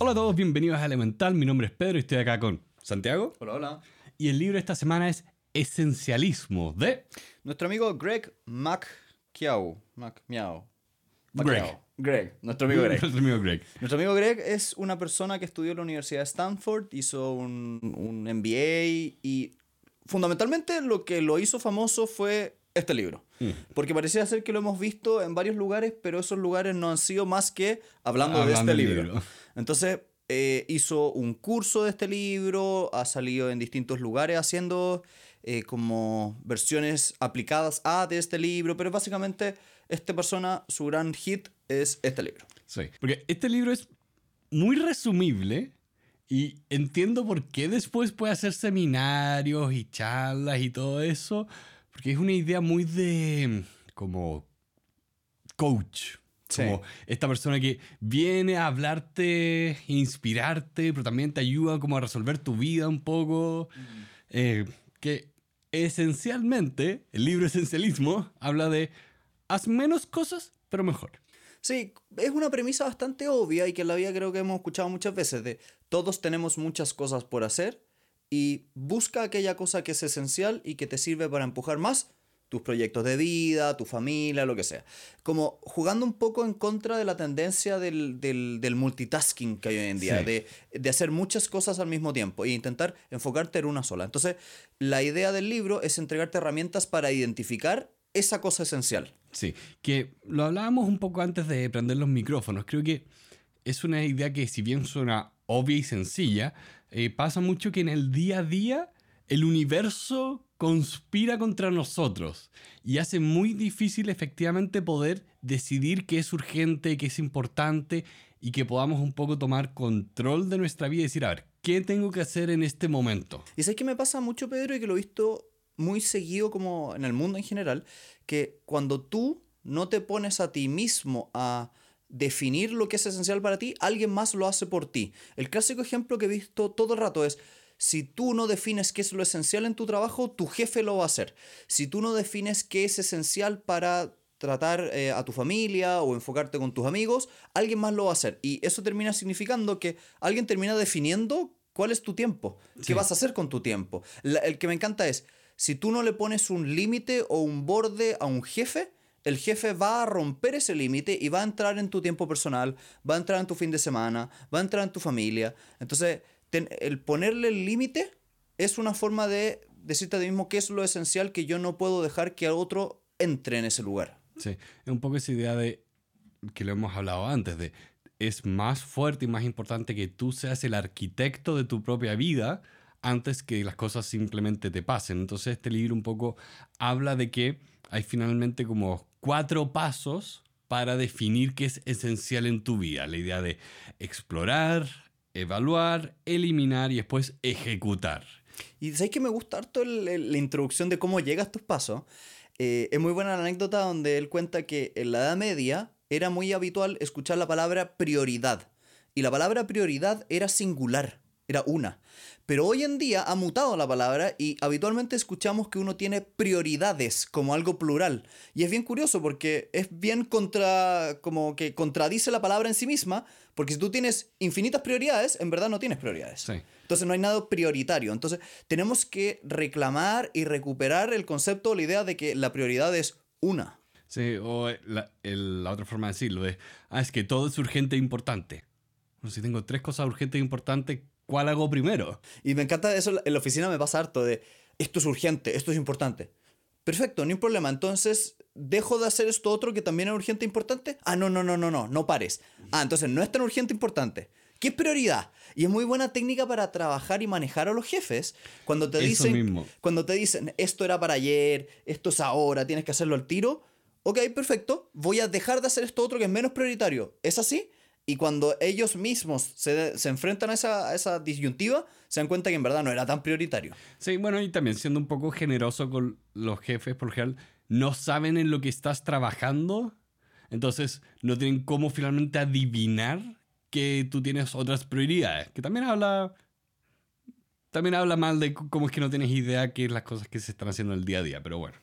Hola a todos, bienvenidos a Elemental. Mi nombre es Pedro y estoy acá con Santiago. Hola, hola. Y el libro de esta semana es Esencialismo de Nuestro amigo Greg McKeow. McMeow. Greg. Greg. Nuestro amigo Greg. Nuestro amigo Greg. Nuestro amigo Greg es una persona que estudió en la Universidad de Stanford, hizo un, un MBA y fundamentalmente lo que lo hizo famoso fue este libro. Mm. Porque parecía ser que lo hemos visto en varios lugares, pero esos lugares no han sido más que hablando, de Hablando este del libro. libro. Entonces, eh, hizo un curso de este libro, ha salido en distintos lugares haciendo eh, como versiones aplicadas a de este libro, pero básicamente esta persona, su gran hit es este libro. Sí. Porque este libro es muy resumible y entiendo por qué después puede hacer seminarios y charlas y todo eso. Porque es una idea muy de como coach. Sí. Como esta persona que viene a hablarte, inspirarte, pero también te ayuda como a resolver tu vida un poco. Eh, que esencialmente, el libro Esencialismo habla de haz menos cosas, pero mejor. Sí, es una premisa bastante obvia y que en la vida creo que hemos escuchado muchas veces de todos tenemos muchas cosas por hacer y busca aquella cosa que es esencial y que te sirve para empujar más tus proyectos de vida, tu familia, lo que sea. Como jugando un poco en contra de la tendencia del, del- del multitasking que hay hoy en día, Sí. de, de hacer muchas cosas al mismo tiempo e intentar enfocarte en una sola. Entonces, la idea del libro es entregarte herramientas para identificar esa cosa esencial. Sí, que lo hablábamos un poco antes de prender los micrófonos. Creo que es una idea que si bien suena obvia y sencilla, eh, pasa mucho que en el día a día el universo conspira contra nosotros y hace muy difícil efectivamente poder decidir qué es urgente, qué es importante y que podamos un poco tomar control de nuestra vida y decir, a ver, ¿qué tengo que hacer en este momento? Y sabes que me pasa mucho, Pedro, y que lo he visto muy seguido como en el mundo en general, que cuando tú no te pones a ti mismo a definir lo que es esencial para ti, alguien más lo hace por ti. El clásico ejemplo que he visto todo el rato es, si tú no defines qué es lo esencial en tu trabajo, tu jefe lo va a hacer. Si tú no defines qué es esencial para tratar eh, a tu familia o enfocarte con tus amigos, alguien más lo va a hacer. Y eso termina significando que alguien termina definiendo cuál es tu tiempo, qué Sí. vas a hacer con tu tiempo. La- el que me encanta es, si tú no le pones un límite o un borde a un jefe, el jefe va a romper ese límite y va a entrar en tu tiempo personal, va a entrar en tu fin de semana, va a entrar en tu familia. Entonces, el ponerle el límite es una forma de decirte a ti mismo qué es lo esencial que yo no puedo dejar que otro entre en ese lugar. Sí, es un poco esa idea de que lo hemos hablado antes, de es más fuerte y más importante que tú seas el arquitecto de tu propia vida antes que las cosas simplemente te pasen. Entonces este libro un poco habla de que hay finalmente como cuatro pasos para definir qué es esencial en tu vida. La idea de explorar, evaluar, eliminar y después ejecutar. Y sabéis que me gusta harto la introducción de cómo llega a estos pasos. Eh, es muy buena la anécdota donde él cuenta que en la Edad Media era muy habitual escuchar la palabra prioridad. Y la palabra prioridad era singular, era una. Pero hoy en día ha mutado la palabra y habitualmente escuchamos que uno tiene prioridades como algo plural. Y es bien curioso porque es bien contra, como que contradice la palabra en sí misma, porque si tú tienes infinitas prioridades, en verdad no tienes prioridades. Sí. Entonces no hay nada prioritario. Entonces tenemos que reclamar y recuperar el concepto o la idea de que la prioridad es una. Sí, o la, el- la otra forma de decirlo es, ah, es que todo es urgente e importante. Bueno, si tengo tres cosas urgentes e importantes, ¿cuál hago primero? Y me encanta eso, en la oficina me pasa harto de, esto es urgente, esto es importante. Perfecto, no hay problema. Entonces, ¿dejo de hacer esto otro que también es urgente e importante? Ah, no, no, no, no, no, no pares. Ah, entonces no es tan urgente e importante. ¿Qué es prioridad? Y es muy buena técnica para trabajar y manejar a los jefes. Cuando te dicen, mismo. cuando te dicen, esto era para ayer, esto es ahora, tienes que hacerlo al tiro. Ok, perfecto, voy a dejar de hacer esto otro que es menos prioritario. ¿Es así? Y cuando ellos mismos se, se enfrentan a esa, a esa disyuntiva, se dan cuenta que en verdad no era tan prioritario. Sí, bueno, y también siendo un poco generoso con los jefes, por general, no saben en lo que estás trabajando, entonces no tienen cómo finalmente adivinar que tú tienes otras prioridades, que también habla también habla mal de cómo es que no tienes idea qué es las cosas que se están haciendo en el día a día, pero bueno.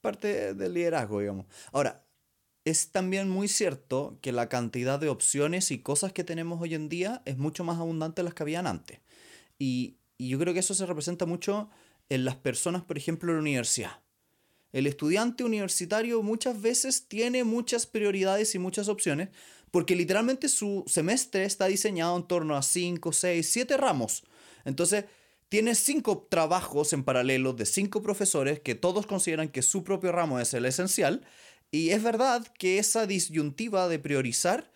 Parte del liderazgo, digamos. Ahora, es también muy cierto que la cantidad de opciones y cosas que tenemos hoy en día es mucho más abundante de las que habían antes. Y, y yo creo que eso se representa mucho en las personas, por ejemplo, en la universidad. El estudiante universitario muchas veces tiene muchas prioridades y muchas opciones porque literalmente su semestre está diseñado en torno a 5, 6, 7 ramos. Entonces, tiene cinco trabajos en paralelo de cinco profesores que todos consideran que su propio ramo es el esencial. Y es verdad que esa disyuntiva de priorizar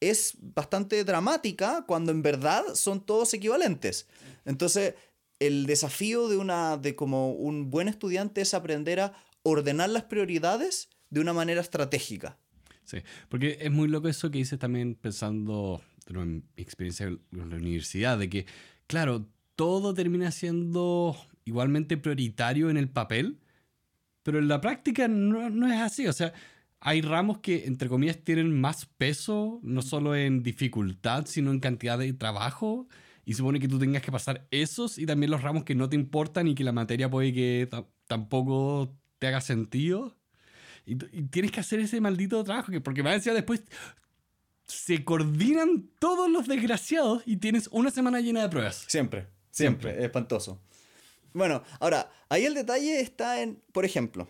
es bastante dramática cuando en verdad son todos equivalentes. Entonces, el desafío de una de como un buen estudiante es aprender a ordenar las prioridades de una manera estratégica. Sí, porque es muy loco eso que dices también pensando en mi experiencia en la universidad, de que, claro, todo termina siendo igualmente prioritario en el papel, pero en la práctica no, no, es así. O sea, hay ramos que, entre comillas, tienen más peso, no solo en dificultad, sino en cantidad de trabajo. Y supone que tú tengas que pasar esos y también los ramos que no te importan y que la materia puede que tampoco te haga sentido. Y, tienes que hacer ese maldito trabajo, que porque me decía después se coordinan todos los desgraciados y tienes una semana llena de pruebas. Siempre, siempre, es espantoso. Bueno, ahora, ahí el detalle está en, por ejemplo,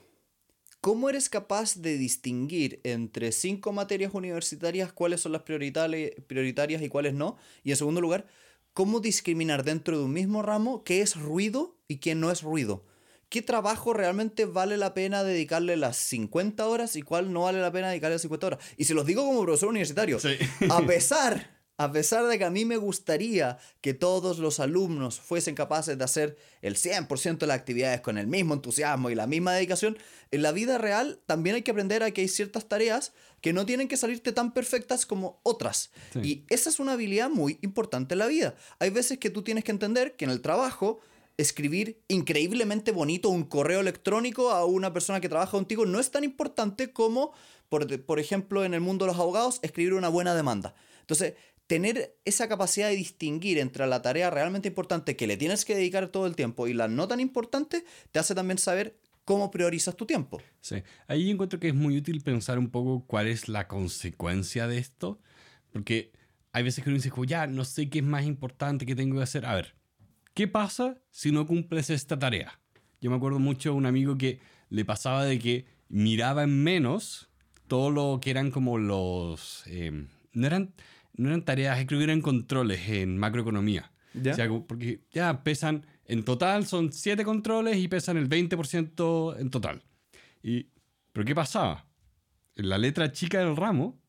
¿cómo eres capaz de distinguir entre cinco materias universitarias cuáles son las prioritarias y cuáles no? Y en segundo lugar, ¿cómo discriminar dentro de un mismo ramo qué es ruido y qué no es ruido? qué trabajo realmente vale la pena dedicarle las 50 horas y cuál no vale la pena dedicarle las 50 horas. Y se los digo como profesor universitario, a pesar, a pesar de que a mí me gustaría que todos los alumnos fuesen capaces de hacer el 100% de las actividades con el mismo entusiasmo y la misma dedicación, en la vida real también hay que aprender a que hay ciertas tareas que no tienen que salirte tan perfectas como otras. Y esa es una habilidad muy importante en la vida. Hay veces que tú tienes que entender que en el trabajo escribir increíblemente bonito un correo electrónico a una persona que trabaja contigo no es tan importante como, por, por, ejemplo, en el mundo de los abogados, escribir una buena demanda. Entonces, tener esa capacidad de distinguir entre la tarea realmente importante que le tienes que dedicar todo el tiempo y la no tan importante, te hace también saber cómo priorizas tu tiempo. Sí, ahí encuentro que es muy útil pensar un poco cuál es la consecuencia de esto, porque hay veces que uno dice, ya, no sé qué es más importante, qué tengo que hacer. A ver, ¿Qué pasa si no cumples esta tarea? Yo me acuerdo mucho de un amigo que le pasaba de que miraba en menos todo lo que eran como los... Em, no, eran, no eran tareas, creo que eran controles en macroeconomía. ¿Ya? O sea, porque ya pesan, en total son 7 controles y pesan el 20% en total. Y, ¿Pero qué pasaba? En la letra chica del ramo,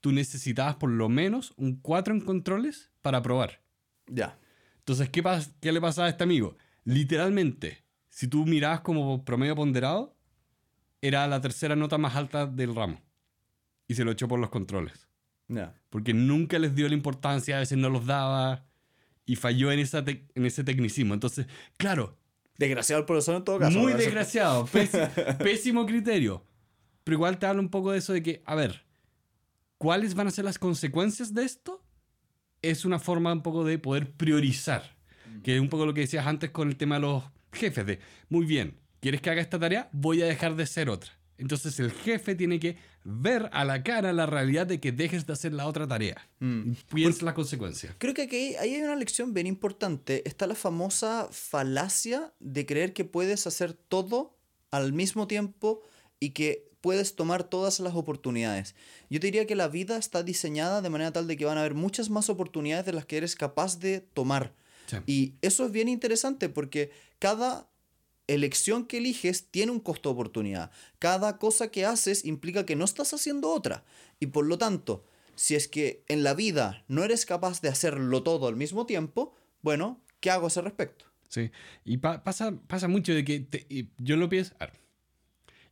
tú necesitabas por lo menos un 4 en controles para aprobar. Ya. Entonces, ¿qué, ¿qué le pasaba a este amigo? Literalmente, si tú mirabas como promedio ponderado, era la tercera nota más alta del ramo. Y se lo echó por los controles. Porque nunca les dio la importancia, a veces no los daba y falló en, esa en ese tecnicismo. Entonces, claro. Desgraciado el profesor en todo caso. Muy desgraciado. pésimo criterio. Pero igual te hablo un poco de eso de que, a ver, ¿cuáles van a ser las consecuencias de esto? es una forma un poco de poder priorizar, que es un poco lo que decías antes con el tema de los jefes, de, muy bien, ¿quieres que haga esta tarea? Voy a dejar de ser otra. Entonces el jefe tiene que ver a la cara la realidad de que dejes de hacer la otra tarea. Mm. Piensa la consecuencia. Creo que aquí hay una lección bien importante. Está la famosa falacia de creer que puedes hacer todo al mismo tiempo y que puedes tomar todas las oportunidades. Yo te diría que la vida está diseñada de manera tal de que van a haber muchas más oportunidades de las que eres capaz de tomar. Y eso es bien interesante porque cada elección que eliges tiene un costo de oportunidad. Cada cosa que haces implica que no estás haciendo otra. Y por lo tanto, si es que en la vida no eres capaz de hacerlo todo al mismo tiempo, bueno, ¿qué hago a ese respecto? Sí, y pasa, pasa mucho de que yo lo pienso...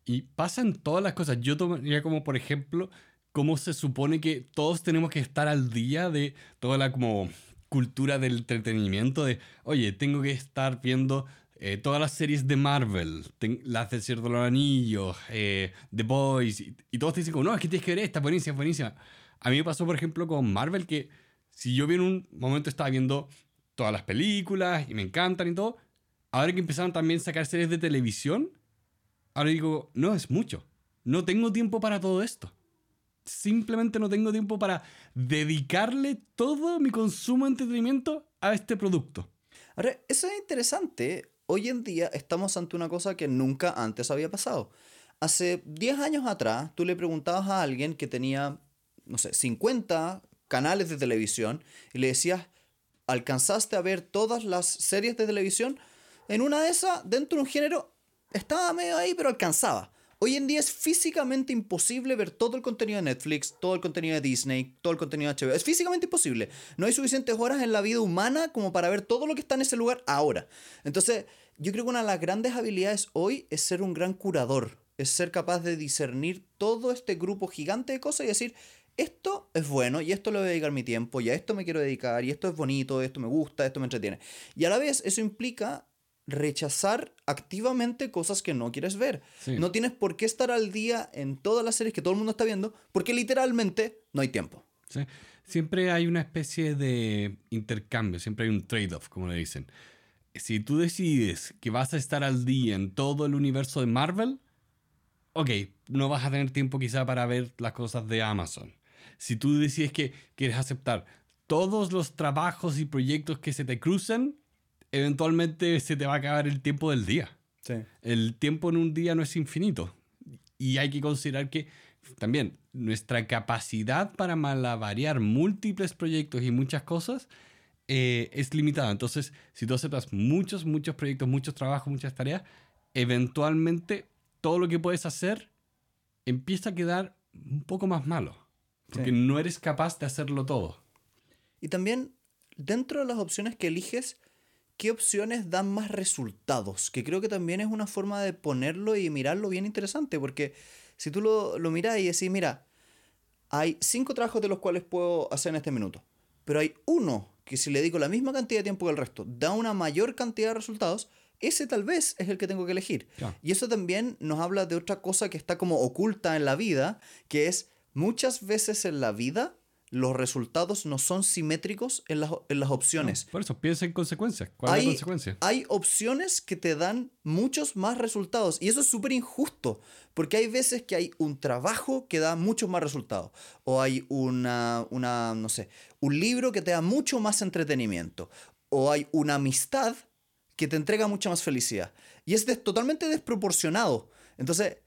Y pasan todas las cosas. Yo tomaría como, por ejemplo, cómo se supone que todos tenemos que estar al día de toda la como cultura del entretenimiento de, oye, tengo que estar viendo eh, todas las series de Marvel, las de los Anillos, eh, The Boys, y, todos te dicen como, no, es que tienes que ver esta, buenísima, buenísima. A mí me pasó, por ejemplo, con Marvel que si yo en un momento estaba viendo todas las películas y me encantan y todo, ahora que empezaron también a sacar series de televisión, ahora digo, no, es mucho. No tengo tiempo para todo esto. simplemente no tengo tiempo para dedicarle todo mi consumo de entretenimiento a este producto. Ahora, eso es interesante. Hoy en día estamos ante una cosa que nunca antes había pasado. Hace 10 años atrás, tú le preguntabas a alguien que tenía, no sé, 50 canales de televisión y le decías, ¿alcanzaste a ver todas las series de televisión? En una de esas, dentro de un género, estaba medio ahí, pero alcanzaba. Hoy en día es físicamente imposible ver todo el contenido de Netflix, todo el contenido de Disney, todo el contenido de HBO. Es físicamente imposible. No hay suficientes horas en la vida humana como para ver todo lo que está en ese lugar ahora. Entonces, yo creo que una de las grandes habilidades hoy es ser un gran curador. Es ser capaz de discernir todo este grupo gigante de cosas y decir, esto es bueno y esto le voy a dedicar mi tiempo y a esto me quiero dedicar y esto es bonito, esto me gusta, esto me entretiene. Y a la vez eso implica rechazar activamente cosas que no quieres ver. No tienes por qué estar al día en todas las series que todo el mundo está viendo, porque literalmente no hay tiempo. Siempre hay una especie de intercambio, siempre hay un trade-off, como le dicen. Si tú decides que vas a estar al día en todo el universo de Marvel, ok, no vas a tener tiempo quizá para ver las cosas de Amazon. Si tú decides que quieres aceptar todos los trabajos y proyectos que se te cruzan, eventualmente se te va a acabar el tiempo del día. El tiempo en un día no es infinito. Y hay que considerar que también nuestra capacidad para malavariar múltiples proyectos y muchas cosas eh, es limitada. Entonces, si tú aceptas muchos, muchos proyectos, muchos trabajos, muchas tareas, eventualmente todo lo que puedes hacer empieza a quedar un poco más malo. Porque no eres capaz de hacerlo todo. Y también, dentro de las opciones que eliges, qué opciones dan más resultados, que creo que también es una forma de ponerlo y mirarlo bien interesante, porque si tú lo, lo miras y decís, mira, hay cinco trabajos de los cuales puedo hacer en este minuto, pero hay uno que si le dedico la misma cantidad de tiempo que el resto, da una mayor cantidad de resultados, ese tal vez es el que tengo que elegir. Y eso también nos habla de otra cosa que está como oculta en la vida, que es muchas veces en la vida los resultados no son simétricos en las, en las opciones. por eso, piensa en consecuencias. ¿Cuál es la consecuencia? Hay opciones que te dan muchos más resultados y eso es súper injusto, porque hay veces que hay un trabajo que da muchos más resultados, o hay una, una, no sé, un libro que te da mucho más entretenimiento, o hay una amistad que te entrega mucha más felicidad. Y es totalmente desproporcionado. Entonces,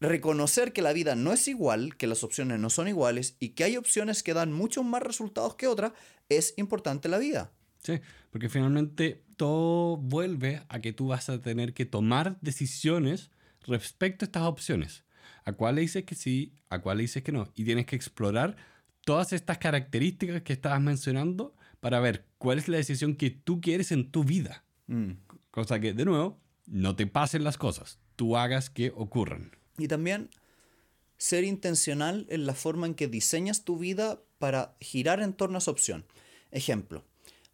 reconocer que la vida no es igual, que las opciones no son iguales y que hay opciones que dan muchos más resultados que otras, es importante en la vida. Sí, porque finalmente todo vuelve a que tú vas a tener que tomar decisiones respecto a estas opciones. ¿A cuál le dices que sí? ¿A cuál le dices que no? Y tienes que explorar todas estas características que estabas mencionando para ver cuál es la decisión que tú quieres en tu vida. Mm. Cosa que, de nuevo, no te pasen las cosas, tú hagas que ocurran. Y también ser intencional en la forma en que diseñas tu vida para girar en torno a esa opción. Ejemplo,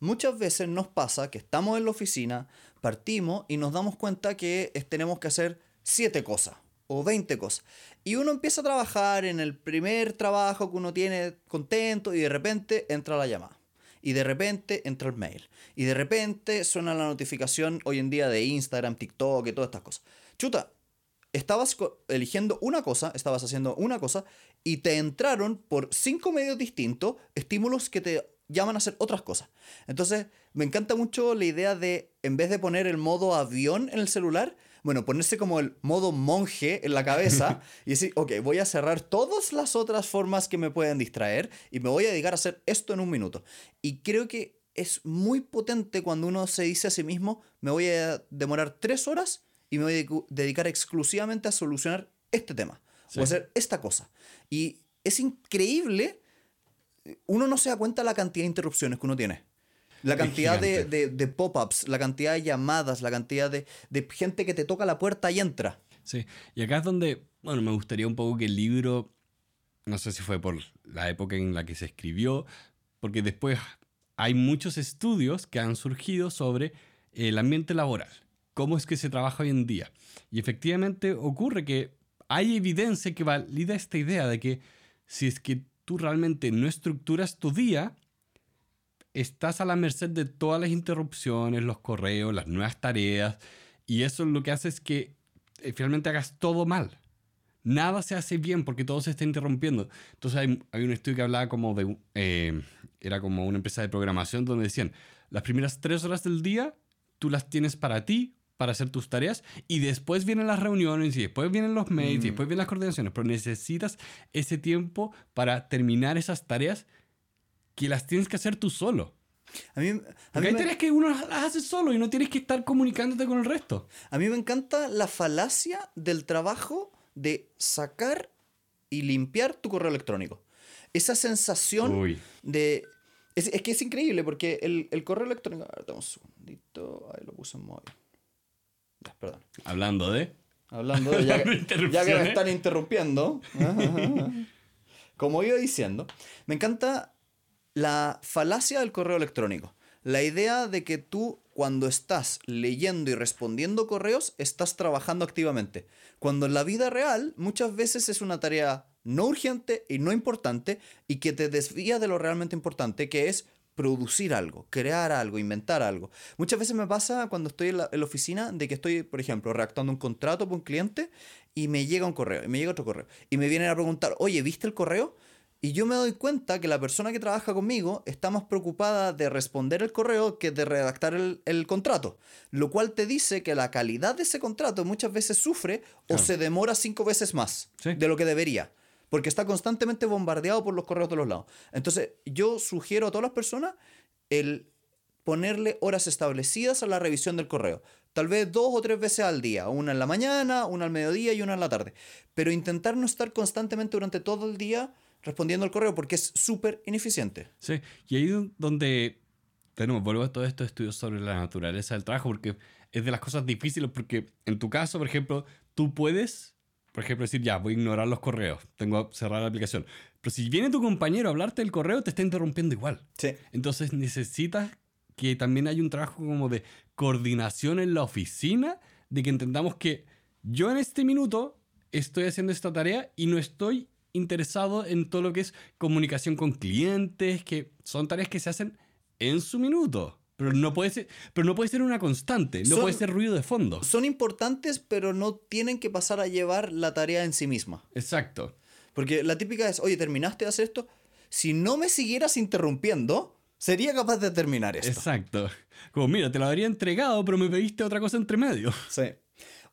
muchas veces nos pasa que estamos en la oficina, partimos y nos damos cuenta que tenemos que hacer siete cosas o 20 cosas. Y uno empieza a trabajar en el primer trabajo que uno tiene contento y de repente entra la llamada. Y de repente entra el mail. Y de repente suena la notificación hoy en día de Instagram, TikTok y todas estas cosas. Chuta, estabas eligiendo una cosa, estabas haciendo una cosa y te entraron por cinco medios distintos estímulos que te llaman a hacer otras cosas. Entonces, me encanta mucho la idea de, en vez de poner el modo avión en el celular, bueno, ponerse como el modo monje en la cabeza y decir, ok, voy a cerrar todas las otras formas que me pueden distraer y me voy a dedicar a hacer esto en un minuto. Y creo que es muy potente cuando uno se dice a sí mismo, me voy a demorar tres horas y me voy a dedicar exclusivamente a solucionar este tema o hacer esta cosa. Y es increíble, uno no se da cuenta la cantidad de interrupciones que uno tiene. La cantidad de, de, pop-ups, la cantidad de llamadas, la cantidad de, de, gente que te toca la puerta y entra. Sí, y acá es donde, bueno, me gustaría un poco que el libro, no sé si fue por la época en la que se escribió, porque después hay muchos estudios que han surgido sobre el ambiente laboral cómo es que se trabaja hoy en día. Y efectivamente ocurre que hay evidencia que valida esta idea de que si es que tú realmente no estructuras tu día, estás a la merced de todas las interrupciones, los correos, las nuevas tareas, y eso lo que hace es que eh, finalmente hagas todo mal. nada se hace bien porque todo se está interrumpiendo. Entonces hay, un estudio que hablaba como de, eh, era como una empresa de programación donde decían, las primeras tres horas del día tú las tienes para ti, para hacer tus tareas, y después vienen las reuniones, y después vienen los mails, y después vienen las coordinaciones, pero necesitas ese tiempo para terminar esas tareas que las tienes que hacer tú solo. A mí, a Porque mí hay me- tareas que uno las hace solo y no tienes que estar comunicándote con el resto. A mí me encanta la falacia del trabajo de sacar y limpiar tu correo electrónico. Esa sensación Uy. de... Es, es que es increíble porque el, el correo electrónico... A ver, dame un segundito. Ahí lo puse en móvil. Perdón. Hablando de... Hablando de... Ya, que- ya que me están interrumpiendo. Como iba diciendo, me encanta la falacia del correo electrónico. La idea de que tú cuando estás leyendo y respondiendo correos estás trabajando activamente. Cuando en la vida real muchas veces es una tarea no urgente y no importante y que te desvía de lo realmente importante, que es producir algo, crear algo, inventar algo. Muchas veces me pasa cuando estoy en la, en la oficina de que estoy, por ejemplo, redactando un contrato para un cliente y me llega un correo, y me llega otro correo, y me vienen a preguntar, oye, ¿viste el correo? Y yo me doy cuenta que la persona que trabaja conmigo está más preocupada de responder el correo que de redactar el, el contrato. Lo cual te dice que la calidad de ese contrato muchas veces sufre o Claro. se demora cinco veces más Sí. de lo que debería. Porque está constantemente bombardeado por los correos de los lados. Entonces, yo sugiero a todas las personas el ponerle horas establecidas a la revisión del correo. Tal vez dos o tres veces al día, una en la mañana, una al mediodía y una en la tarde. Pero intentar no estar constantemente durante todo el día respondiendo al correo porque es súper ineficiente. Sí, y ahí es donde, bueno, vuelvo a todos estos estudios sobre la naturaleza del trabajo, porque es de las cosas difíciles, porque en tu caso, por ejemplo, tú puedes, por ejemplo, decir, ya, voy a ignorar los correos, tengo que cerrar la aplicación. Pero si viene tu compañero a hablarte del correo, te está interrumpiendo igual. Sí. Entonces necesitas que también haya un trabajo como de coordinación en la oficina, de que entendamos que yo en este minuto estoy haciendo esta tarea y no estoy interesado en todo lo que es comunicación con clientes, que son tareas que se hacen en su minuto. Pero no puede ser, pero no puede ser una constante, no Son- puede ser ruido de fondo. Son importantes, pero no tienen que pasar a llevar la tarea en sí misma. Exacto. Porque la típica es, oye, ¿terminaste de hacer esto? Si no me siguieras interrumpiendo, sería capaz de terminar esto. Exacto. Como, mira, te lo habría entregado, pero me pediste otra cosa entre medio. Sí.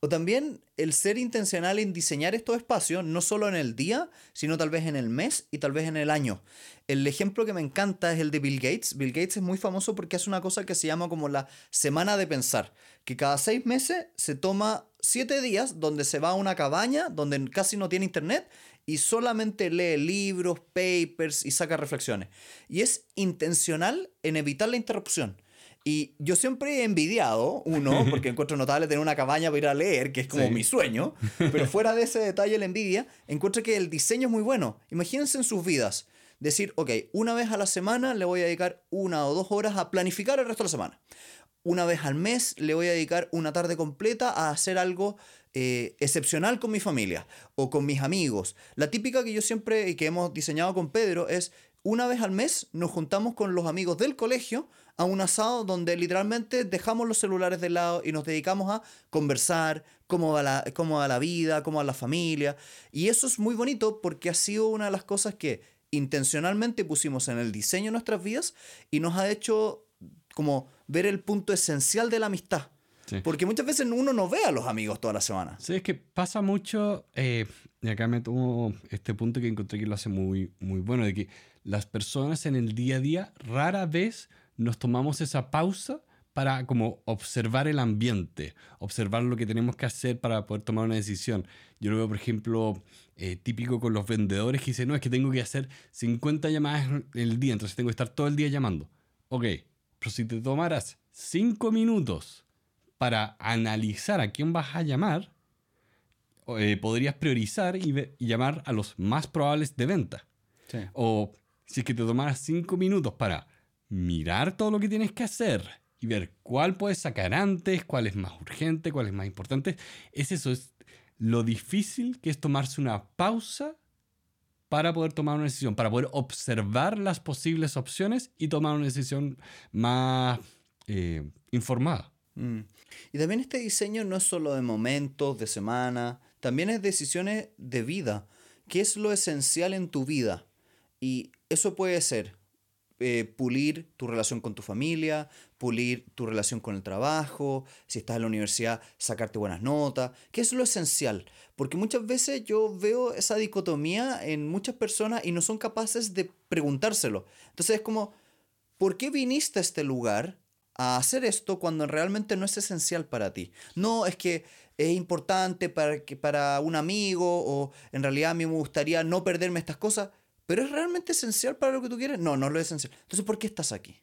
O también el ser intencional en diseñar estos espacios, no solo en el día, sino tal vez en el mes y tal vez en el año. El ejemplo que me encanta es el de Bill Gates. Bill Gates es muy famoso porque hace una cosa que se llama como la semana de pensar, que cada seis meses se toma siete días donde se va a una cabaña, donde casi no tiene internet y solamente lee libros, papers y saca reflexiones. Y es intencional en evitar la interrupción. Y yo siempre he envidiado, uno, porque encuentro notable tener una cabaña para ir a leer, que es como Sí. mi sueño, pero fuera de ese detalle, la envidia, encuentro que el diseño es muy bueno. Imagínense en sus vidas, decir, ok, una vez a la semana le voy a dedicar una o dos horas a planificar el resto de la semana. Una vez al mes le voy a dedicar una tarde completa a hacer algo eh, excepcional con mi familia o con mis amigos. La típica que yo siempre y que hemos diseñado con Pedro es una vez al mes nos juntamos con los amigos del colegio a un asado donde literalmente dejamos los celulares de lado y nos dedicamos a conversar cómo va la, cómo va la vida, cómo va la familia. Y eso es muy bonito porque ha sido una de las cosas que intencionalmente pusimos en el diseño de nuestras vidas y nos ha hecho como ver el punto esencial de la amistad. Sí. Porque muchas veces uno no ve a los amigos toda la semana. Sí, es que pasa mucho, eh, y acá me tomo este punto que encontré que lo hace muy, muy bueno, de que las personas en el día a día rara vez nos tomamos esa pausa para como observar el ambiente, observar lo que tenemos que hacer para poder tomar una decisión. Yo lo veo, por ejemplo, eh, típico con los vendedores que dicen, no, es que tengo que hacer 50 llamadas el día, entonces tengo que estar todo el día llamando. Ok, pero si te tomaras 5 minutos para analizar a quién vas a llamar, eh, podrías priorizar y, ve- y llamar a los más probables de venta. O si es que te tomaras cinco minutos para mirar todo lo que tienes que hacer y ver cuál puedes sacar antes, cuál es más urgente, cuál es más importante, es eso, es lo difícil que es tomarse una pausa para poder tomar una decisión, para poder observar las posibles opciones y tomar una decisión más eh, informada. Mm. Y también este diseño no es solo de momentos, de semana, también es decisiones de vida. ¿Qué es lo esencial en tu vida? Y eso puede ser eh, pulir tu relación con tu familia, pulir tu relación con el trabajo, si estás en la universidad, sacarte buenas notas. ¿Qué es lo esencial? Porque muchas veces yo veo esa dicotomía en muchas personas y no son capaces de preguntárselo. Entonces es como, ¿por qué viniste a este lugar a hacer esto cuando realmente no es esencial para ti? No, es que es importante para, que, para un amigo o en realidad a mí me gustaría no perderme estas cosas. ¿Pero es realmente esencial para lo que tú quieres? No, no es lo esencial. Entonces, ¿por qué estás aquí?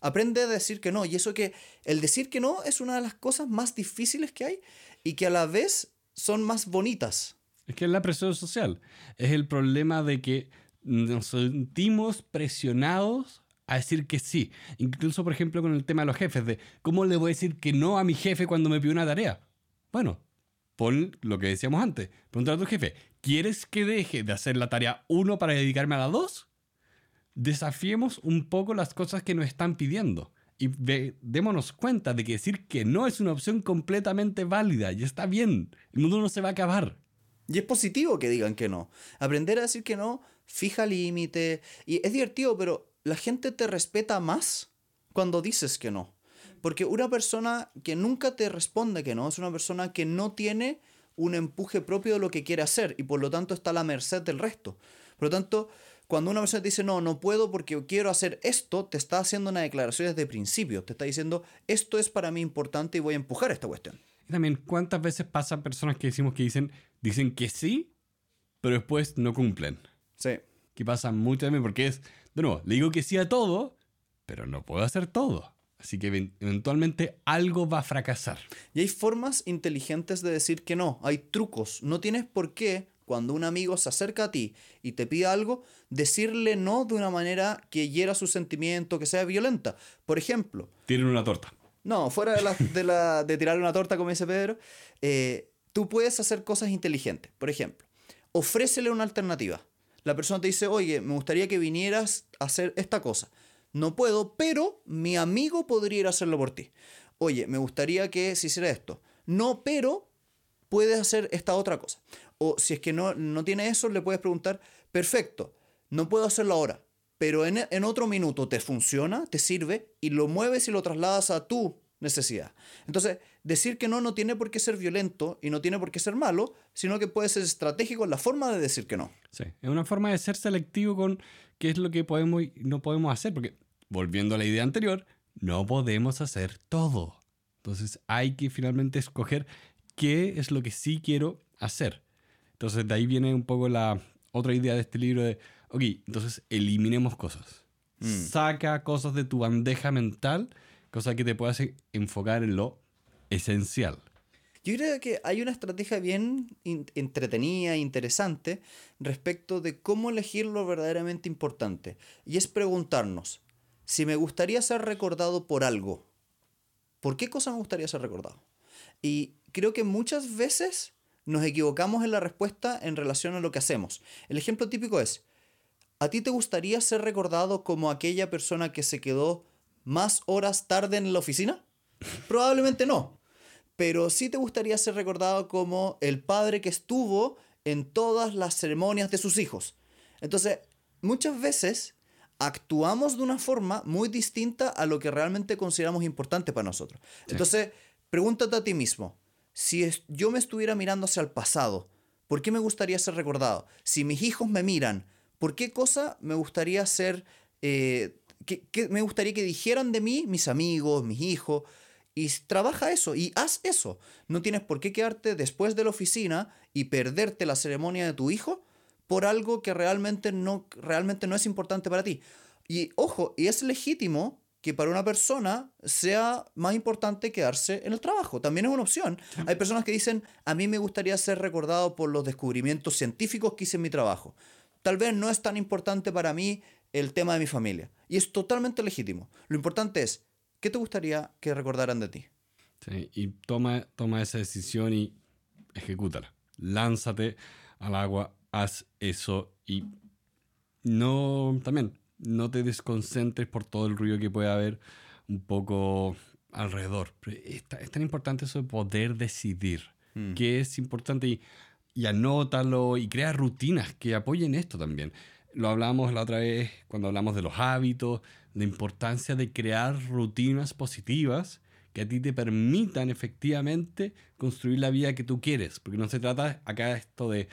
Aprende a decir que no. Y eso que el decir que no es una de las cosas más difíciles que hay y que a la vez son más bonitas. Es que es la presión social. Es el problema de que nos sentimos presionados a decir que sí. Incluso, por ejemplo, con el tema de los jefes, de cómo le voy a decir que no a mi jefe cuando me pide una tarea. Bueno, pon lo que decíamos antes. Preguntar a tu jefe, ¿quieres que deje de hacer la tarea 1 para dedicarme a la 2? Desafiemos un poco las cosas que nos están pidiendo y démonos cuenta de que decir que no es una opción completamente válida y está bien. El mundo no se va a acabar. Y es positivo que digan que no. Aprender a decir que no, fija límite. Y es divertido, pero la gente te respeta más cuando dices que no. Porque una persona que nunca te responde que no es una persona que no tiene un empuje propio de lo que quiere hacer y por lo tanto está a la merced del resto. Por lo tanto, cuando una persona te dice, no, no puedo porque quiero hacer esto, te está haciendo una declaración desde principio. Te está diciendo, esto es para mí importante y voy a empujar esta cuestión. Y también, ¿cuántas veces pasan personas que decimos que dicen, dicen que sí, pero después no cumplen? Sí. Que pasa mucho también porque es, de nuevo, le digo que sí a todo, pero no puedo hacer todo. Así que eventualmente algo va a fracasar. Y hay formas inteligentes de decir que no, hay trucos. No tienes por qué, cuando un amigo se acerca a ti y te pide algo, decirle no de una manera que hiera su sentimiento, que sea violenta. Por ejemplo... Tienen una torta. No, fuera de, la, de, la, de tirarle una torta, como dice Pedro, eh, tú puedes hacer cosas inteligentes. Por ejemplo, ofrécele una alternativa. La persona te dice, oye, me gustaría que vinieras a hacer esta cosa no puedo, pero mi amigo podría ir a hacerlo por ti. Oye, me gustaría que se hiciera esto. No, pero puedes hacer esta otra cosa. O si es que no, no tiene eso, le puedes preguntar, perfecto, no puedo hacerlo ahora, pero en, en otro minuto te funciona, te sirve y lo mueves y lo trasladas a tu necesidad. Entonces, decir que no no tiene por qué ser violento y no tiene por qué ser malo, sino que puede ser estratégico en la forma de decir que no. Sí, es una forma de ser selectivo con qué es lo que podemos y no podemos hacer, porque volviendo a la idea anterior, no podemos hacer todo. Entonces hay que finalmente escoger qué es lo que sí quiero hacer. Entonces de ahí viene un poco la otra idea de este libro de, ok, entonces eliminemos cosas. Mm. Saca cosas de tu bandeja mental, cosas que te puedas enfocar en lo esencial. Yo creo que hay una estrategia bien entretenida, interesante, respecto de cómo elegir lo verdaderamente importante. Y es preguntarnos, si me gustaría ser recordado por algo, ¿por qué cosa me gustaría ser recordado? Y creo que muchas veces nos equivocamos en la respuesta en relación a lo que hacemos. El ejemplo típico es, ¿a ti te gustaría ser recordado como aquella persona que se quedó más horas tarde en la oficina? Probablemente no. Pero sí te gustaría ser recordado como el padre que estuvo en todas las ceremonias de sus hijos. Entonces, muchas veces actuamos de una forma muy distinta a lo que realmente consideramos importante para nosotros. Entonces, pregúntate a ti mismo, si yo me estuviera mirando hacia el pasado, ¿por qué me gustaría ser recordado? Si mis hijos me miran, ¿por qué cosa me gustaría ser, eh, que, me gustaría que dijeran de mí mis amigos, mis hijos? Y trabaja eso y haz eso. No tienes por qué quedarte después de la oficina y perderte la ceremonia de tu hijo por algo que realmente no, realmente no es importante para ti. Y ojo, y es legítimo que para una persona sea más importante quedarse en el trabajo. También es una opción. Hay personas que dicen, a mí me gustaría ser recordado por los descubrimientos científicos que hice en mi trabajo. Tal vez no es tan importante para mí el tema de mi familia. Y es totalmente legítimo. Lo importante es, ¿qué te gustaría que recordaran de ti? Sí, y toma, toma esa decisión y ejecútala. Lánzate al agua haz eso y no, también, no te desconcentres por todo el ruido que puede haber un poco alrededor. Es, tan importante eso de poder decidir. que es importante y, y anótalo y crea rutinas que apoyen esto también. Lo hablamos la otra vez cuando hablamos de los hábitos, la importancia de crear rutinas positivas que a ti te permitan efectivamente construir la vida que tú quieres. Porque no se trata acá esto de,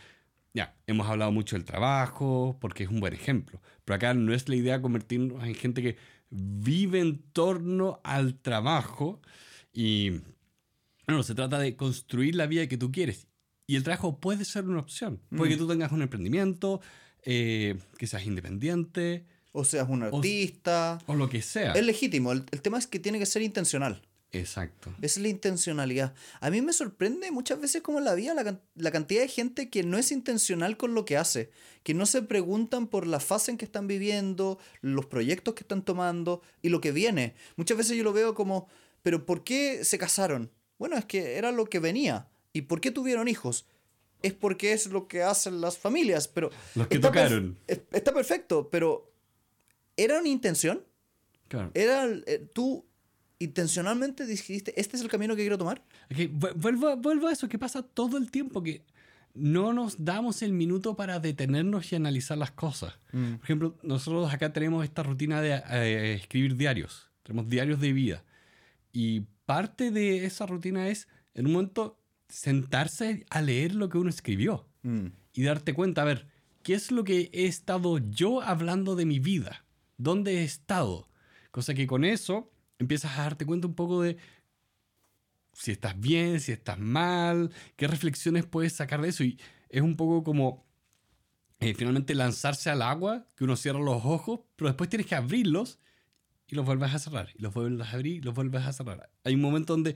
ya, hemos hablado mucho del trabajo, porque es un buen ejemplo, pero acá no es la idea convertirnos en gente que vive en torno al trabajo y no, se trata de construir la vida que tú quieres. Y el trabajo puede ser una opción. Puede que tú tengas un emprendimiento, eh, que seas independiente. O seas un artista. O, lo que sea. Es legítimo. El, el tema es que tiene que ser intencional. Exacto. Es la intencionalidad. A mí me sorprende muchas veces como en la vida la, la, cantidad de gente que no es intencional con lo que hace, que no se preguntan por la fase en que están viviendo, los proyectos que están tomando y lo que viene. Muchas veces yo lo veo como, pero ¿por qué se casaron? Bueno, es que era lo que venía. ¿Y por qué tuvieron hijos? Es porque es lo que hacen las familias, pero... Los que tocaron. está perfecto, pero ¿era una intención? Claro. Era, eh, tú intencionalmente dijiste, este es el camino que quiero tomar. Okay, vuelvo, vuelvo a eso que pasa todo el tiempo, que no nos damos el minuto para detenernos y analizar las cosas. Mm. Por ejemplo, nosotros acá tenemos esta rutina de eh, escribir diarios, tenemos diarios de vida. Y parte de esa rutina es, en un momento, sentarse a leer lo que uno escribió mm. y darte cuenta, a ver, ¿qué es lo que he estado yo hablando de mi vida? ¿Dónde he estado? Cosa que con eso empiezas a darte cuenta un poco de si estás bien, si estás mal, qué reflexiones puedes sacar de eso. Y es un poco como eh, finalmente lanzarse al agua, que uno cierra los ojos, pero después tienes que abrirlos y los vuelves a cerrar. Y los vuelves a abrir y los vuelves a cerrar. Hay un momento donde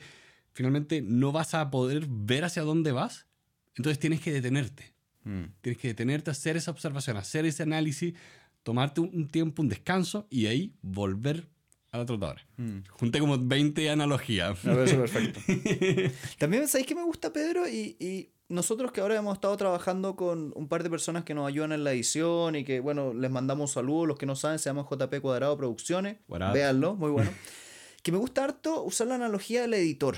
finalmente no vas a poder ver hacia dónde vas, entonces tienes que detenerte. Mm. Tienes que detenerte, hacer esa observación, hacer ese análisis, tomarte un tiempo, un descanso y ahí volver a la trotadora. Mm. Junté como 20 analogías. Me parece perfecto. También, ¿sabéis que me gusta, Pedro? Y, y, nosotros que ahora hemos estado trabajando con un par de personas que nos ayudan en la edición y que, bueno, les mandamos saludos, los que no saben, se llama JP Cuadrado Producciones. Véanlo, muy bueno. que me gusta harto usar la analogía del editor.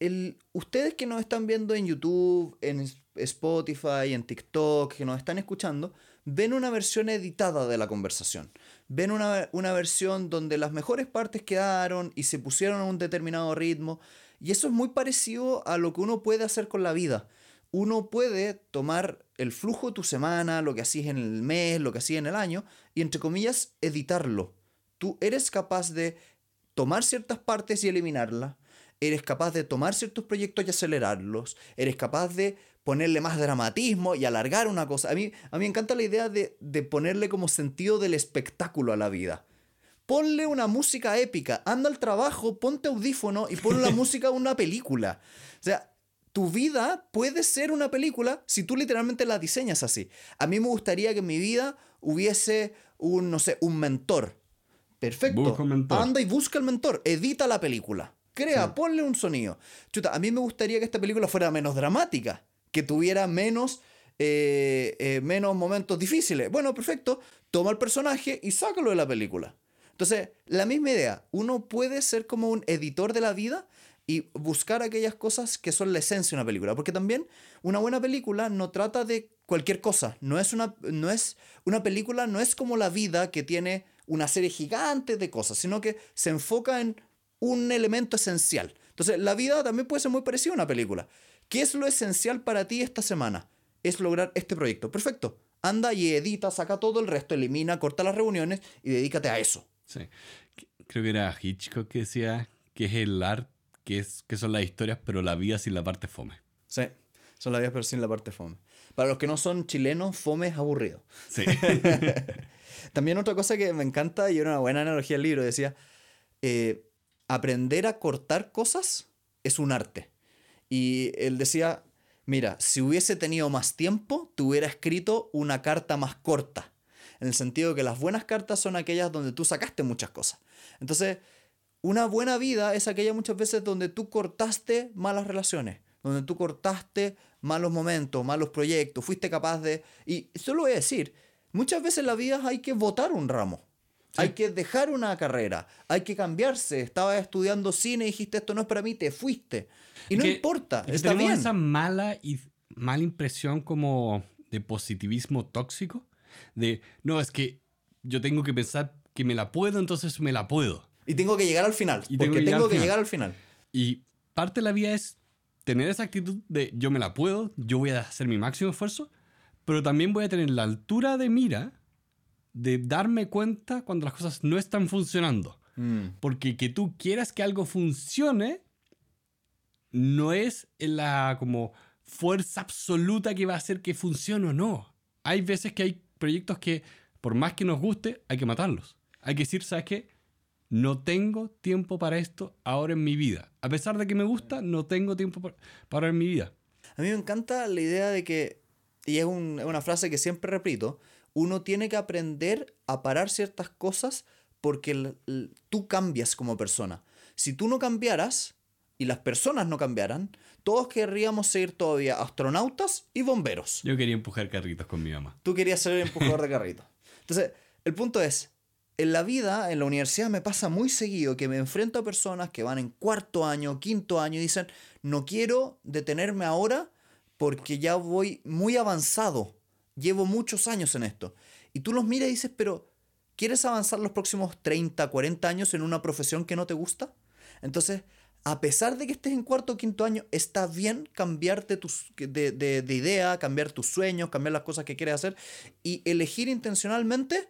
El, ustedes que nos están viendo en YouTube, en Spotify, en TikTok, que nos están escuchando, ven una versión editada de la conversación ven una, una, versión donde las mejores partes quedaron y se pusieron a un determinado ritmo. Y eso es muy parecido a lo que uno puede hacer con la vida. Uno puede tomar el flujo de tu semana, lo que hacías en el mes, lo que hacías en el año, y entre comillas, editarlo. Tú eres capaz de tomar ciertas partes y eliminarlas. Eres capaz de tomar ciertos proyectos y acelerarlos. Eres capaz de ponerle más dramatismo y alargar una cosa. A mí, a mí me encanta la idea de, de ponerle como sentido del espectáculo a la vida. Ponle una música épica, anda al trabajo, ponte audífono y pon la música de una película. O sea, tu vida puede ser una película si tú literalmente la diseñas así. A mí me gustaría que en mi vida hubiese un, no sé, un mentor. Perfecto. Mentor. Anda y busca el mentor, edita la película. Crea, ponle un sonido. Chuta, a mí me gustaría que esta película fuera menos dramática que tuviera menos, eh, eh, menos momentos difíciles. Bueno, perfecto, toma el personaje y sácalo de la película. Entonces, la misma idea, uno puede ser como un editor de la vida y buscar aquellas cosas que son la esencia de una película, porque también una buena película no trata de cualquier cosa, no es una, no es, una película no es como la vida que tiene una serie gigante de cosas, sino que se enfoca en un elemento esencial. Entonces, la vida también puede ser muy parecida a una película. ¿Qué es lo esencial para ti esta semana? Es lograr este proyecto. Perfecto. Anda y edita, saca todo el resto, elimina, corta las reuniones y dedícate a eso. Sí. Creo que era Hitchcock que decía que es el arte, que, es, que son las historias, pero la vida sin la parte fome. Sí, son las vidas pero sin la parte fome. Para los que no son chilenos, fome es aburrido. Sí. También otra cosa que me encanta y era una buena analogía del libro, decía, eh, aprender a cortar cosas es un arte. Y él decía, mira, si hubiese tenido más tiempo, te hubiera escrito una carta más corta. En el sentido de que las buenas cartas son aquellas donde tú sacaste muchas cosas. Entonces, una buena vida es aquella muchas veces donde tú cortaste malas relaciones, donde tú cortaste malos momentos, malos proyectos, fuiste capaz de... Y esto lo voy a decir, muchas veces en la vida hay que votar un ramo. Hay que dejar una carrera, hay que cambiarse. Estabas estudiando cine y dijiste esto no es para mí, te fuiste. Y no Que- importa, que está tenemos bien. esa mala, y, mala impresión como de positivismo tóxico. De, no, es que yo tengo que pensar que me la puedo, entonces me la puedo. Y tengo que llegar al final, Y porque tengo que llegar tengo al que final. llegar al final. Y parte de la vida es tener esa actitud de yo me la puedo, yo voy a hacer mi máximo esfuerzo, pero también voy a tener la altura de mira de darme cuenta cuando las cosas no están funcionando. Porque que tú quieras que algo funcione no es la como fuerza absoluta que va a hacer que funcione o no. Hay veces que hay proyectos que por más que nos guste, hay que matarlos. Hay que decir, ¿sabes qué? No tengo tiempo para esto ahora en mi vida. A pesar de que me gusta, no tengo tiempo pa- para en mi vida. A mí me encanta la idea de que, y es, un- es una frase que siempre repito, uno tiene que aprender a parar ciertas cosas porque tú cambias como persona. Si tú no cambiaras y las personas no cambiaran, todos querríamos ser todavía astronautas y bomberos. Yo quería empujar carritos con mi mamá. Tú querías ser el empujador de carrito. Entonces, el punto es, en la vida, en la universidad me pasa muy seguido que me enfrento a personas que van en cuarto año, quinto año y dicen, no quiero detenerme ahora porque ya voy muy avanzado, llevo muchos años en esto. Y tú los miras y dices, pero ¿quieres avanzar los próximos 30, 40 años en una profesión que no te gusta? Entonces, a pesar de que estés en cuarto o quinto año, está bien cambiarte tus, de, de, de idea, cambiar tus sueños, cambiar las cosas que quieres hacer y elegir intencionalmente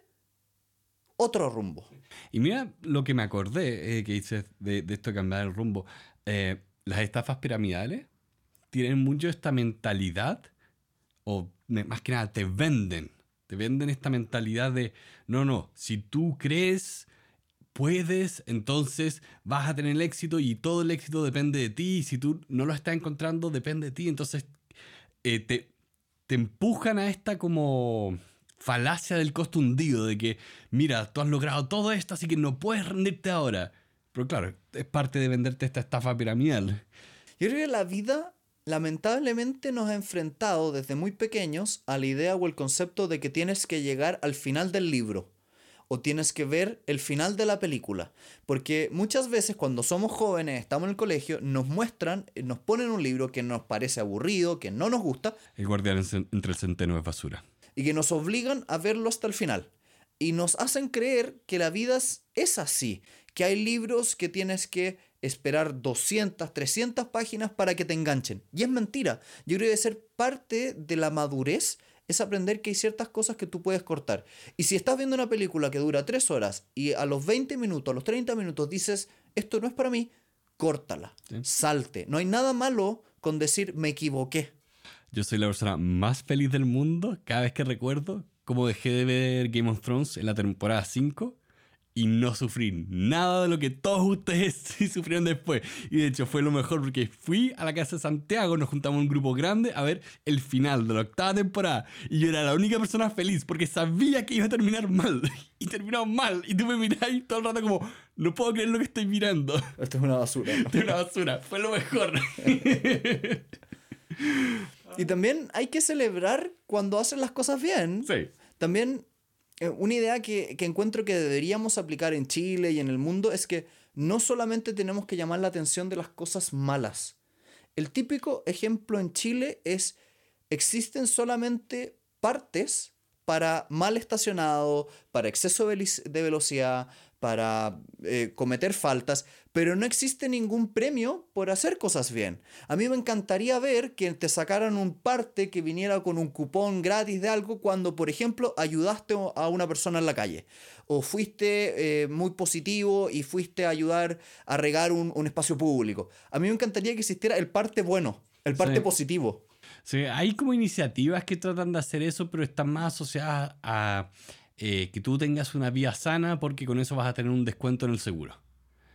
otro rumbo. Y mira lo que me acordé eh, que dices de, esto de cambiar el rumbo. Eh, las estafas piramidales tienen mucho esta mentalidad, o más que nada te venden. Te venden esta mentalidad de, no, no, si tú crees, puedes, entonces vas a tener éxito y todo el éxito depende de ti. Y si tú no lo estás encontrando, depende de ti. Entonces eh, te, te empujan a esta como falacia del costo hundido, de que, mira, tú has logrado todo esto, así que no puedes rendirte ahora. Pero claro, es parte de venderte esta estafa piramidal. Yo creo que la vida lamentablemente nos ha enfrentado desde muy pequeños a la idea o el concepto de que tienes que llegar al final del libro o tienes que ver el final de la película. Porque muchas veces cuando somos jóvenes, estamos en el colegio, nos muestran, eh, nos ponen un libro que nos parece aburrido, que no nos gusta El guardián en- entre el centeno es basura. y que nos obligan a verlo hasta el final. Y nos hacen creer que la vida es, así, que hay libros que tienes que esperar 200, 300 páginas para que te enganchen. Y es mentira. Yo creo que ser parte de la madurez es aprender que hay ciertas cosas que tú puedes cortar. Y si estás viendo una película que dura 3 horas y a los 20 minutos, a los 30 minutos dices, esto no es para mí, córtala, Sí. salte. No hay nada malo con decir, me equivoqué. Yo soy la persona más feliz del mundo cada vez que recuerdo cómo dejé de ver Game of Thrones en la temporada 5 y no sufrí nada de lo que todos ustedes sí sufrieron después. Y de hecho fue lo mejor porque fui a la casa de Santiago, nos juntamos un grupo grande a ver el final de la octava temporada. Y yo era la única persona feliz porque sabía que iba a terminar mal. Y terminó mal. Y tú me miráis todo el rato como, no puedo creer lo que estoy mirando. Esto es una basura. De una basura. Fue lo mejor. Y también hay que celebrar cuando hacen las cosas bien. sí. También una idea que, que encuentro que deberíamos aplicar en Chile y en el mundo es que no solamente tenemos que llamar la atención de las cosas malas. El típico ejemplo en Chile es, existen solamente partes para mal estacionado, para exceso de velocidad, para eh, cometer faltas, pero no existe ningún premio por hacer cosas bien. A mí me encantaría ver que te sacaran un parte que viniera con un cupón gratis de algo cuando, por ejemplo, ayudaste a una persona en la calle. O fuiste eh, muy positivo y fuiste a ayudar a regar un, un espacio público. A mí me encantaría que existiera el parte bueno, el parte Sí. positivo. Sí, hay como iniciativas que tratan de hacer eso, pero están más asociadas a eh, que tú tengas una vida sana porque con eso vas a tener un descuento en el seguro.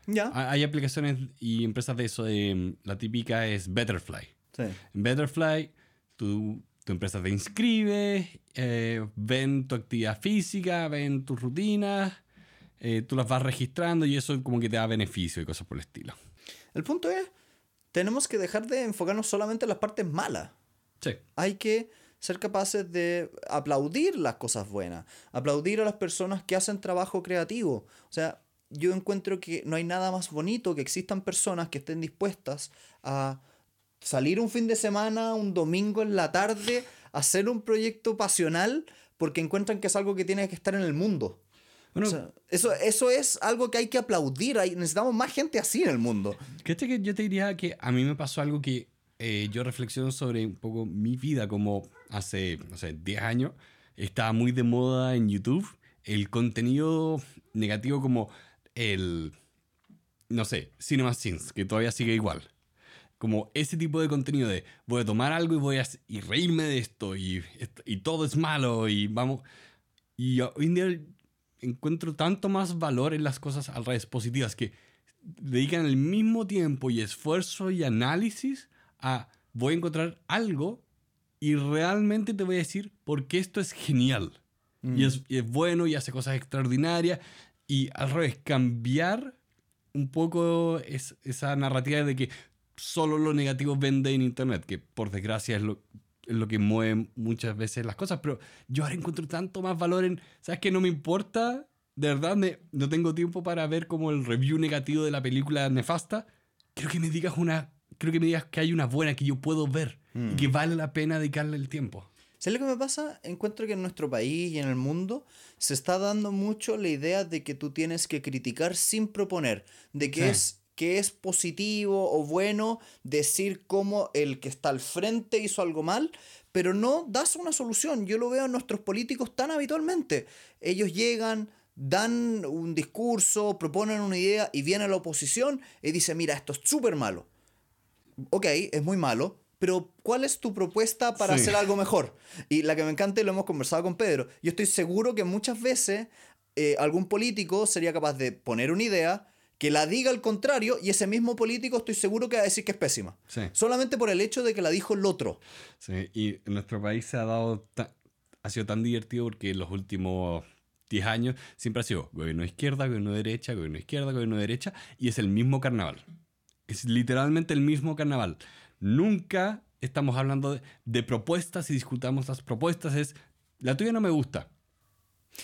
¿Ya? Ha- Hay aplicaciones y empresas de eso. de, la típica es Betterfly. Sí. En Betterfly, tú, tu empresa te inscribe, eh, ven tu actividad física, ven tus rutinas, eh, tú las vas registrando y eso como que te da beneficio y cosas por el estilo. El punto es, tenemos que dejar de enfocarnos solamente en las partes malas. Sí. Hay que ser capaces de aplaudir las cosas buenas, aplaudir a las personas que hacen trabajo creativo. O sea, yo encuentro que no hay nada más bonito que existan personas que estén dispuestas a salir un fin de semana, un domingo en la tarde, a hacer un proyecto pasional porque encuentran que es algo que tiene que estar en el mundo. Bueno, O sea, eso, eso es algo que hay que aplaudir. Hay, necesitamos más gente así en el mundo. ¿Crees que yo te diría que a mí me pasó algo que eh, yo reflexiono sobre un poco mi vida, como hace, no sé, 10 años, estaba muy de moda en YouTube el contenido negativo como el, no sé, Cinema Sins, que todavía sigue igual. Como ese tipo de contenido de voy a tomar algo y voy a y reírme de esto y, todo es malo y vamos... Y hoy en día encuentro tanto más valor en las cosas al revés positivas que dedican el mismo tiempo y esfuerzo y análisis a voy a encontrar algo y realmente te voy a decir por qué esto es genial. Y, es, y es bueno y hace cosas extraordinarias. Y al revés, cambiar un poco es- esa narrativa de que solo lo negativo vende en Internet, que por desgracia es lo, es lo que mueve muchas veces las cosas. Pero yo ahora encuentro tanto más valor en, ¿sabes qué? No me importa, de verdad, me- no tengo tiempo para ver como el review negativo de la película nefasta. Creo que me digas una, creo que me digas que hay una buena que yo puedo ver y que vale la pena dedicarle el tiempo. ¿Sabes lo que me pasa? Encuentro que en nuestro país y en el mundo se está dando mucho la idea de que tú tienes que criticar sin proponer, de que Sí. es que es positivo o bueno decir cómo el que está al frente hizo algo mal, pero no das una solución. Yo lo veo en nuestros políticos tan habitualmente. Ellos llegan, dan un discurso, proponen una idea y viene la oposición y dice, mira, esto es súper malo. Ok, es muy malo, pero ¿cuál es tu propuesta para Sí. hacer algo mejor? Y la que me encanta y lo hemos conversado con Pedro. Yo estoy seguro que muchas veces eh, algún político sería capaz de poner una idea que la diga al contrario y ese mismo político estoy seguro que va a decir que es pésima. Sí. Solamente por el hecho de que la dijo el otro. Sí, y en nuestro país se ha dado, ha sido tan divertido porque en los últimos 10 años siempre ha sido gobierno de izquierda, gobierno de derecha, gobierno de izquierda, gobierno de derecha, y es el mismo carnaval. Es literalmente el mismo carnaval. Nunca estamos hablando de, propuestas y discutamos las propuestas, es, la tuya no me gusta.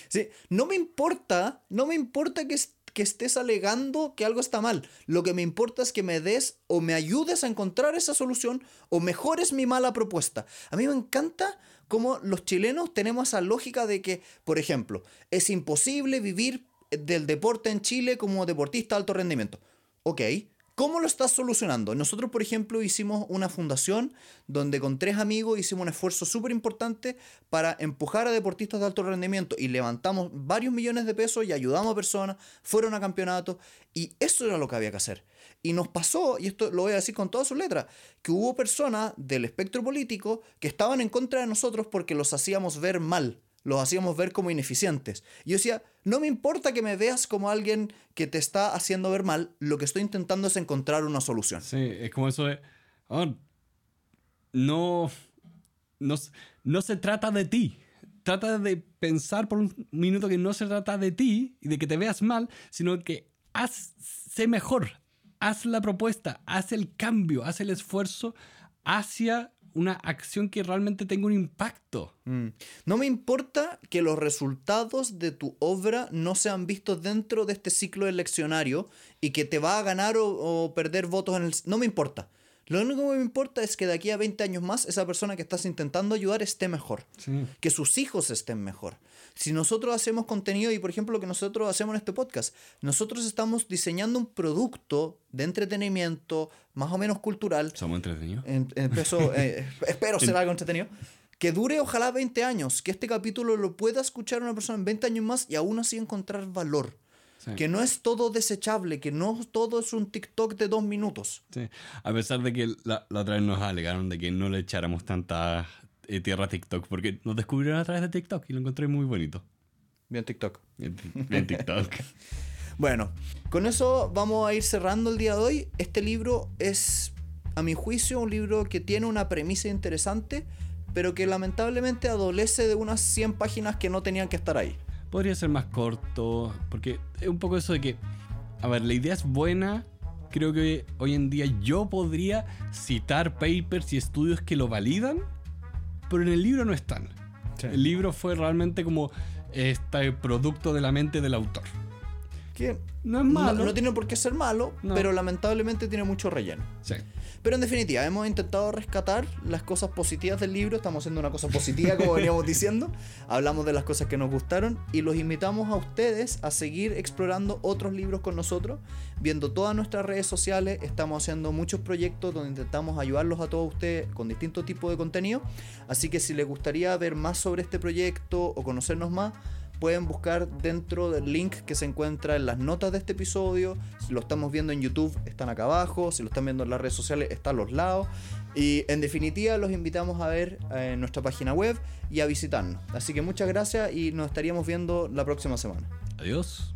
Sí, no me importa, no me importa que, que estés alegando que algo está mal. Lo que me importa es que me des o me ayudes a encontrar esa solución o mejores mi mala propuesta. A mí me encanta cómo los chilenos tenemos esa lógica de que, por ejemplo, es imposible vivir del deporte en Chile como deportista de alto rendimiento. Ok, ¿cómo lo estás solucionando? Nosotros, por ejemplo, hicimos una fundación donde con tres amigos hicimos un esfuerzo súper importante para empujar a deportistas de alto rendimiento y levantamos varios millones de pesos y ayudamos a personas, fueron a campeonatos y eso era lo que había que hacer. Y nos pasó, y esto lo voy a decir con todas sus letras, que hubo personas del espectro político que estaban en contra de nosotros porque los hacíamos ver mal los hacíamos ver como ineficientes. Y yo decía, no me importa que me veas como alguien que te está haciendo ver mal, lo que estoy intentando es encontrar una solución. Sí, es como eso de, oh, no, no, no se trata de ti. Trata de pensar por un minuto que no se trata de ti y de que te veas mal, sino que haz, sé mejor, haz la propuesta, haz el cambio, haz el esfuerzo hacia una acción que realmente tenga un impacto. Mm. No me importa que los resultados de tu obra no sean vistos dentro de este ciclo eleccionario y que te va a ganar o, o perder votos en el... No me importa. Lo único que me importa es que de aquí a 20 años más esa persona que estás intentando ayudar esté mejor. Sí. que sus hijos estén mejor. Si nosotros hacemos contenido y por ejemplo lo que nosotros hacemos en este podcast, nosotros estamos diseñando un producto de entretenimiento más o menos cultural, Somos entretenidos. en- eh, espero ser algo entretenido, que dure ojalá 20 años, que este capítulo lo pueda escuchar una persona en 20 años más y aún así encontrar valor. Sí. Que no es todo desechable, que no todo es un TikTok de dos minutos. Sí. A pesar de que la, la otra vez nos alegaron de que no le echáramos tanta eh, tierra a TikTok, porque nos descubrieron a través de TikTok y lo encontré muy bonito. Bien TikTok. En, en TikTok. Bueno, con eso vamos a ir cerrando el día de hoy. Este libro es, a mi juicio, un libro que tiene una premisa interesante, pero que lamentablemente adolece de unas 100 páginas que no tenían que estar ahí. Podría ser más corto, porque es un poco eso de que, a ver, la idea es buena. Creo que hoy en día yo podría citar papers y estudios que lo validan, pero en el libro no están. Sí. El libro fue realmente como este producto de la mente del autor. Que No es no, malo. no tiene por qué ser malo, No. pero lamentablemente tiene mucho relleno. Sí. Pero en definitiva, hemos intentado rescatar las cosas positivas del libro. Estamos haciendo una cosa positiva, como veníamos diciendo. Hablamos de las cosas que nos gustaron y los invitamos a ustedes a seguir explorando otros libros con nosotros, viendo todas nuestras redes sociales. Estamos haciendo muchos proyectos donde intentamos ayudarlos a todos ustedes con distintos tipos de contenido. Así que si les gustaría ver más sobre este proyecto o conocernos más, pueden buscar dentro del link que se encuentra en las notas de este episodio. Si lo estamos viendo en YouTube, están acá abajo. Si lo están viendo en las redes sociales, está a los lados. Y en definitiva, los invitamos a ver eh, nuestra página web y a visitarnos. Así que muchas gracias y nos estaríamos viendo la próxima semana. Adiós.